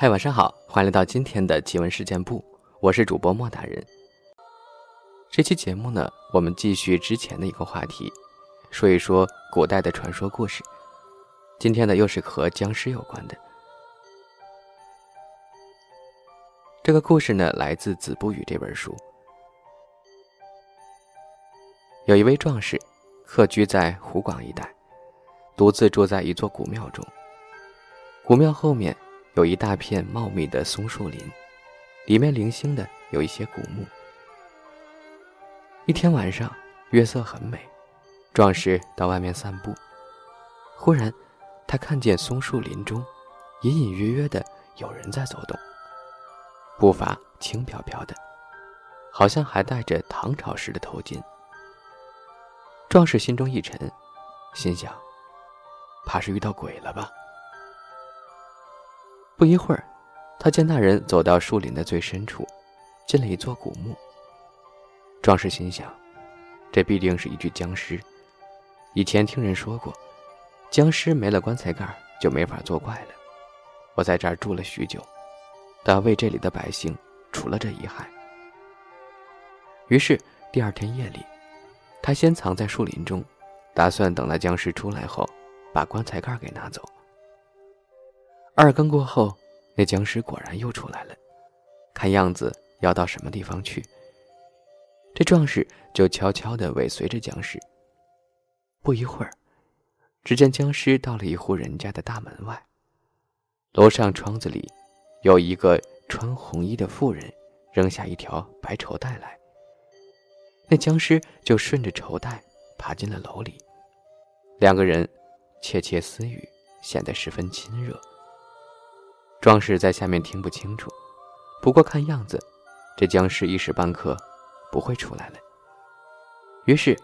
嗨，晚上好，欢迎来到今天的奇闻事件部，我是主播莫大人。这期节目呢，我们继续之前的一个话题，说一说古代的传说故事。今天呢，又是和僵尸有关的。这个故事呢，来自《子不语》这本书。有一位壮士，客居在湖广一带，独自住在一座古庙中。古庙后面有一大片茂密的松树林，里面零星的有一些古墓。一天晚上，月色很美，壮士到外面散步，忽然。他看见松树林中，隐隐约约的有人在走动，步伐轻飘飘的，好像还戴着唐朝时的头巾。壮士心中一沉，心想：怕是遇到鬼了吧？不一会儿，他见那人走到树林的最深处，进了一座古墓。壮士心想：这必定是一具僵尸，以前听人说过。僵尸没了棺材盖就没法作怪了。我在这儿住了许久，都要为这里的百姓除了这一害。于是第二天夜里，他先藏在树林中，打算等那僵尸出来后，把棺材盖给拿走。二更过后，那僵尸果然又出来了，看样子要到什么地方去。这壮士就悄悄地尾随着僵尸。不一会儿。只见僵尸到了一户人家的大门外，楼上窗子里，有一个穿红衣的妇人，扔下一条白绸带来。那僵尸就顺着绸带爬进了楼里，两个人窃窃私语，显得十分亲热。壮士在下面听不清楚，不过看样子，这僵尸一时半刻不会出来了。于是，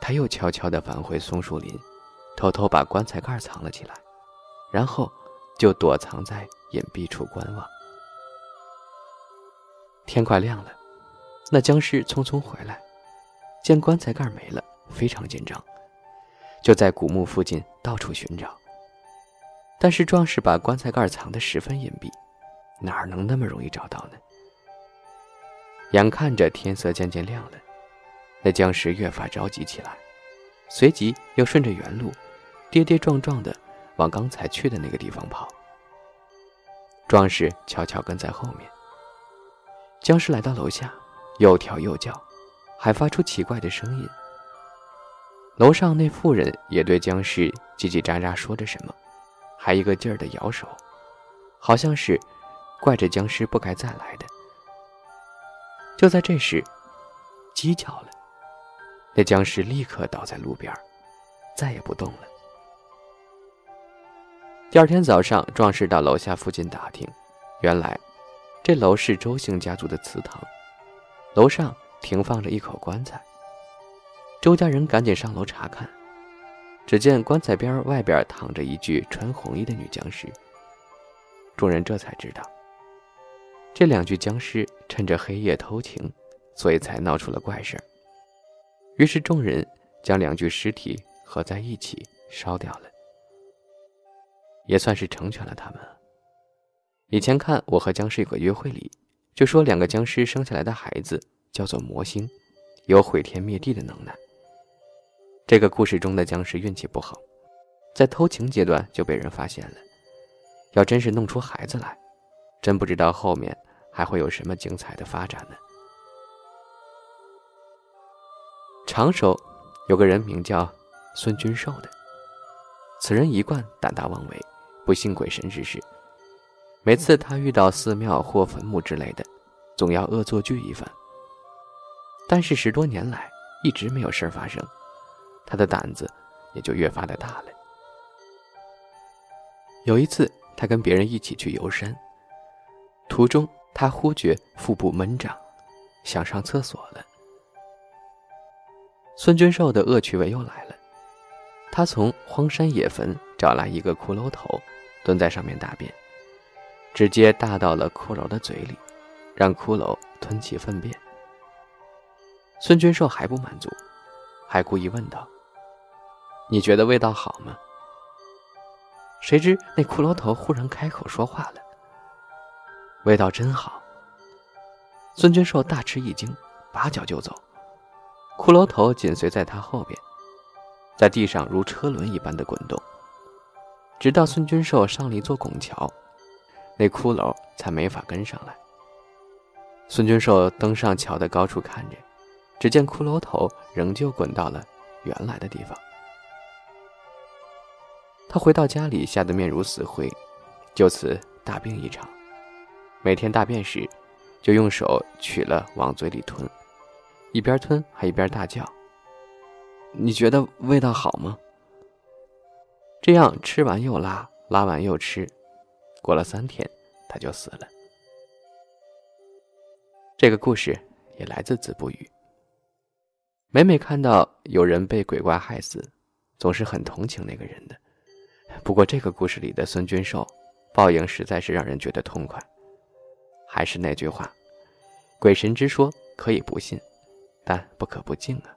他又悄悄地返回松树林。偷偷把棺材盖藏了起来，然后就躲藏在隐蔽处观望。天快亮了，那僵尸匆匆回来，见棺材盖没了，非常紧张，就在古墓附近到处寻找。但是壮士把棺材盖藏得十分隐蔽，哪能那么容易找到呢？眼看着天色渐渐亮了，那僵尸越发着急起来，随即又顺着原路。跌跌撞撞的往刚才去的那个地方跑。壮士悄悄跟在后面。僵尸来到楼下，又跳又叫，还发出奇怪的声音。楼上那妇人也对僵尸叽叽喳喳说着什么，还一个劲儿的摇手，好像是怪这僵尸不该再来的。就在这时，鸡叫了，那僵尸立刻倒在路边，再也不动了。第二天早上，壮士到楼下附近打听，原来这楼是周姓家族的祠堂，楼上停放着一口棺材。周家人赶紧上楼查看，只见棺材边外边躺着一具穿红衣的女僵尸。众人这才知道，这两具僵尸趁着黑夜偷情，所以才闹出了怪事于是众人将两具尸体合在一起烧掉了。也算是成全了他们。以前看《我和僵尸有个约会》里，就说两个僵尸生下来的孩子叫做魔星，有毁天灭地的能耐。这个故事中的僵尸运气不好，在偷情阶段就被人发现了。要真是弄出孩子来，真不知道后面还会有什么精彩的发展呢。长手有个人名叫孙君寿的，此人一贯胆大妄为。不信鬼神之事，每次他遇到寺庙或坟墓之类的，总要恶作剧一番。但是十多年来一直没有事儿发生，他的胆子也就越发的大了。有一次，他跟别人一起去游山，途中他忽觉腹部闷胀，想上厕所了。孙君寿的恶趣味又来了，他从荒山野坟找来一个骷髅头。蹲在上面大便，直接大到了骷髅的嘴里，让骷髅吞起粪便。孙君寿还不满足，还故意问道：“你觉得味道好吗？”谁知那骷髅头忽然开口说话了：“味道真好。孙君寿大吃一惊，拔脚就走，骷髅头紧随在他后边，在地上如车轮一般的滚动，直到孙君寿上了一座拱桥，那骷髅才没法跟上来。孙君寿登上桥的高处看着，只见骷髅头仍旧滚到了原来的地方。他回到家里，吓得面如死灰，就此大病一场。每天大便时，就用手取了往嘴里吞，一边吞还一边大叫：“你觉得味道好吗？”这样吃完又拉，拉完又吃，过了三天，他就死了。这个故事也来自子不语。每每看到有人被鬼怪害死，总是很同情那个人的。不过，这个故事里的孙君寿，报应实在是让人觉得痛快。还是那句话，鬼神之说可以不信，但不可不敬啊。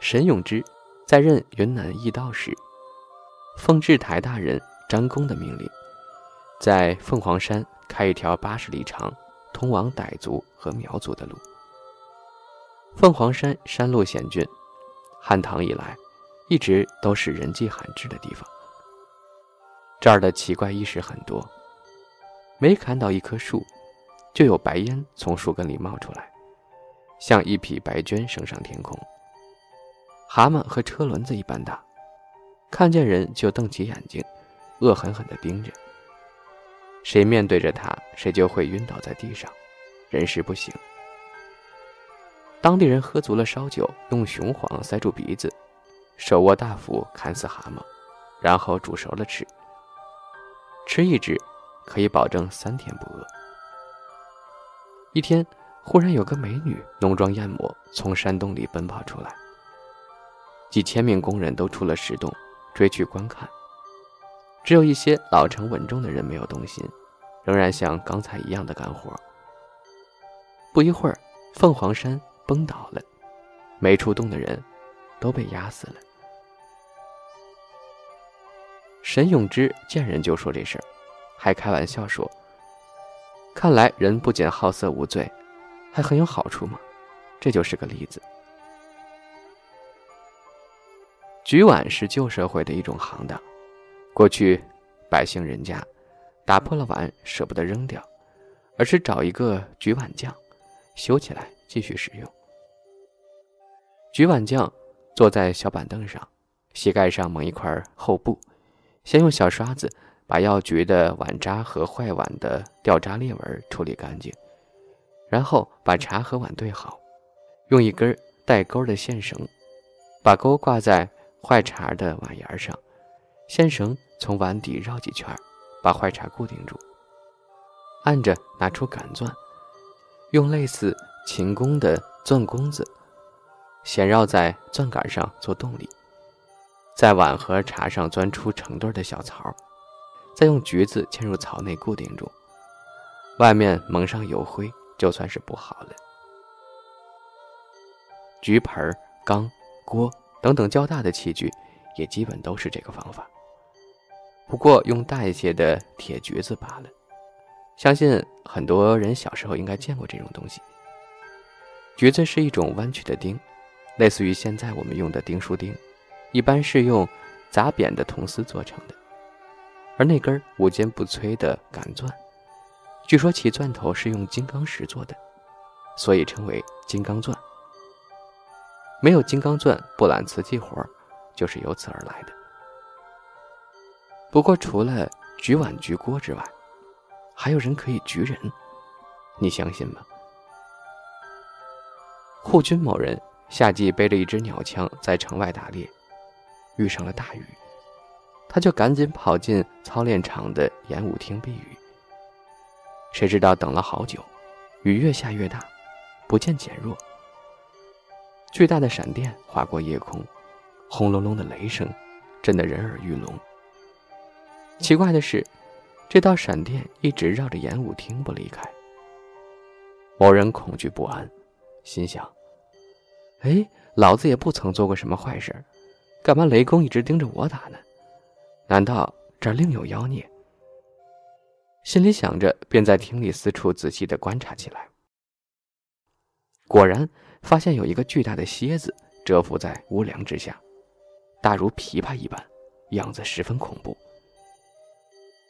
沈永之在任云南驿道时，奉制台大人张公的命令，在凤凰山开一条八十里长、通往傣族和苗族的路。凤凰山山路险峻，汉唐以来。一直都是人迹罕至的地方。这儿的奇怪异事很多，每砍倒一棵树，就有白烟从树根里冒出来，像一匹白绢升上天空。蛤蟆和车轮子一般大，看见人就瞪起眼睛，恶狠狠地盯着。谁面对着它，谁就会晕倒在地上，人事不省。当地人喝足了烧酒，用雄黄塞住鼻子。手握大斧砍死蛤蟆，然后煮熟了吃。吃一只，可以保证三天不饿。一天，忽然有个美女浓妆艳抹从山洞里奔跑出来，几千名工人都出了石洞，追去观看。只有一些老成稳重的人没有动心，仍然像刚才一样的干活。不一会儿，凤凰山崩倒了，没出洞的人。都被压死了。沈永之见人就说这事儿，还开玩笑说：“看来人不仅好色无罪，还很有好处嘛。”这就是个例子。举碗是旧社会的一种行当，过去百姓人家打破了碗舍不得扔掉，而是找一个举碗匠修起来继续使用。举碗匠。坐在小板凳上，膝盖上蒙一块厚布，先用小刷子把要举的碗渣和坏碗的掉渣裂纹处理干净，然后把茶和碗对好，用一根带钩的线绳把钩挂在坏茶的碗沿上，线绳从碗底绕几圈，把坏茶固定住。按着拿出杆钻，用类似琴弓的钻弓子。先绕在钻杆上做动力，在碗和茶上钻出成对的小槽，再用橘子嵌入槽内固定住，外面蒙上油灰，就算是补好了。橘盆、缸、锅等等较大的器具，也基本都是这个方法，不过用大一些的铁橘子罢了。相信很多人小时候应该见过这种东西。橘子是一种弯曲的钉。类似于现在我们用的钉书钉，一般是用砸扁的铜丝做成的，而那根无坚不摧的杆钻，据说其钻头是用金刚石做的，所以称为金刚钻。没有金刚钻，不揽瓷器活就是由此而来的。不过除了举碗举锅之外，还有人可以举人，你相信吗？护军某人。夏季背着一支鸟枪在城外打猎，遇上了大雨，他就赶紧跑进操练场的演武厅避雨。谁知道等了好久，雨越下越大，不见减弱。巨大的闪电划过夜空，轰隆隆的雷声震得人耳欲聋。奇怪的是，这道闪电一直绕着演武厅不离开。某人恐惧不安，心想。哎，老子也不曾做过什么坏事，干嘛雷公一直盯着我打呢？难道这儿另有妖孽？心里想着，便在厅里四处仔细的观察起来。果然，发现有一个巨大的蝎子蛰伏在屋梁之下，大如琵琶一般，样子十分恐怖。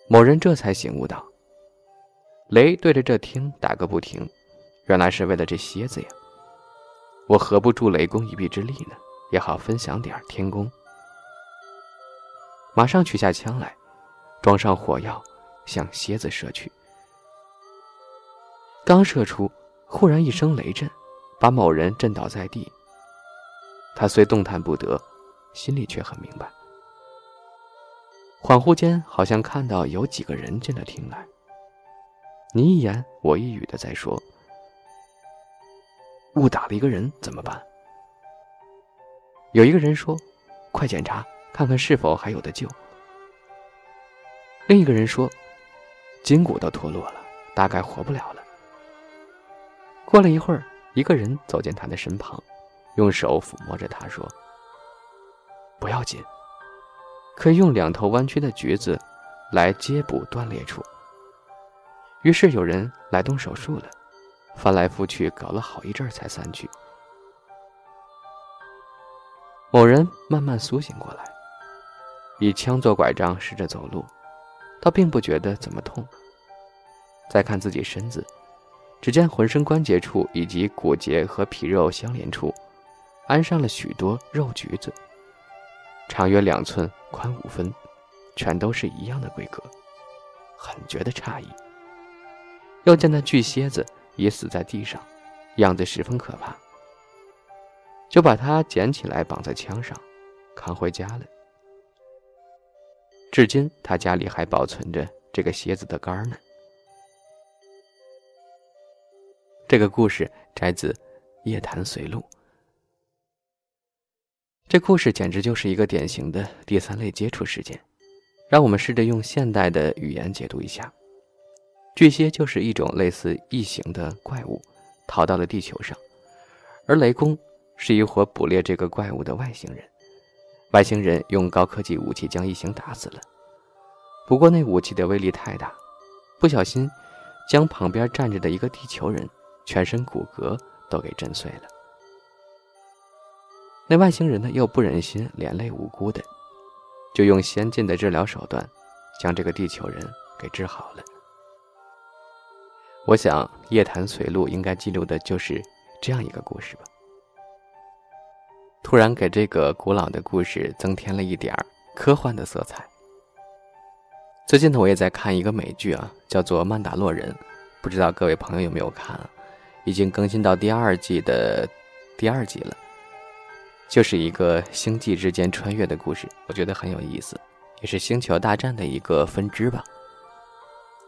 某人这才醒悟到，雷对着这厅打个不停，原来是为了这蝎子呀。我何不助雷公一臂之力呢？也好分享点天功。马上取下枪来，装上火药，向蝎子射去。刚射出，忽然一声雷震，把某人震倒在地。他虽动弹不得，心里却很明白。恍惚间，好像看到有几个人进了厅来。你一言我一语的在说：“误打了一个人怎么办？”有一个人说：“快检查，看看是否还有的救。”另一个人说：“筋骨都脱落了，大概活不了了。”过了一会儿，一个人走进他的身旁，用手抚摸着他说：“不要紧。”可以用两头弯曲的橘子来接补断裂处。于是有人来动手术了，翻来覆去搞了好一阵才散去。某人慢慢苏醒过来，以枪做拐杖试着走路，倒并不觉得怎么痛。再看自己身子，只见浑身关节处以及骨节和皮肉相连处，安上了许多肉橘子。长约两寸，宽五分，全都是一样的规格，很觉得诧异。又见那巨蝎子已死在地上，样子十分可怕，就把它捡起来绑在枪上，扛回家了。至今他家里还保存着这个蝎子的肝呢。这个故事摘自《夜谈随录》。这故事简直就是一个典型的第三类接触事件，让我们试着用现代的语言解读一下。巨蟹就是一种类似异形的怪物，逃到了地球上，而雷公是一伙捕猎这个怪物的外星人。外星人用高科技武器将异形打死了，不过那武器的威力太大，不小心将旁边站着的一个地球人全身骨骼都给震碎了。那外星人呢，又不忍心连累无辜的，就用先进的治疗手段，将这个地球人给治好了。我想《夜谈随录》应该记录的就是这样一个故事吧。突然给这个古老的故事增添了一点儿科幻的色彩。最近呢，我也在看一个美剧啊，叫做《曼达洛人》，不知道各位朋友有没有看？啊已经更新到第二季的第二集了。就是一个星际之间穿越的故事，我觉得很有意思，也是星球大战的一个分支吧。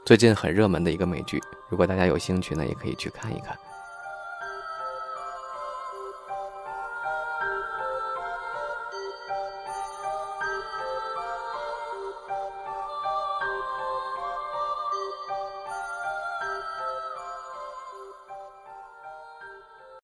最近很热门的一个美剧，如果大家有兴趣呢，也可以去看一看。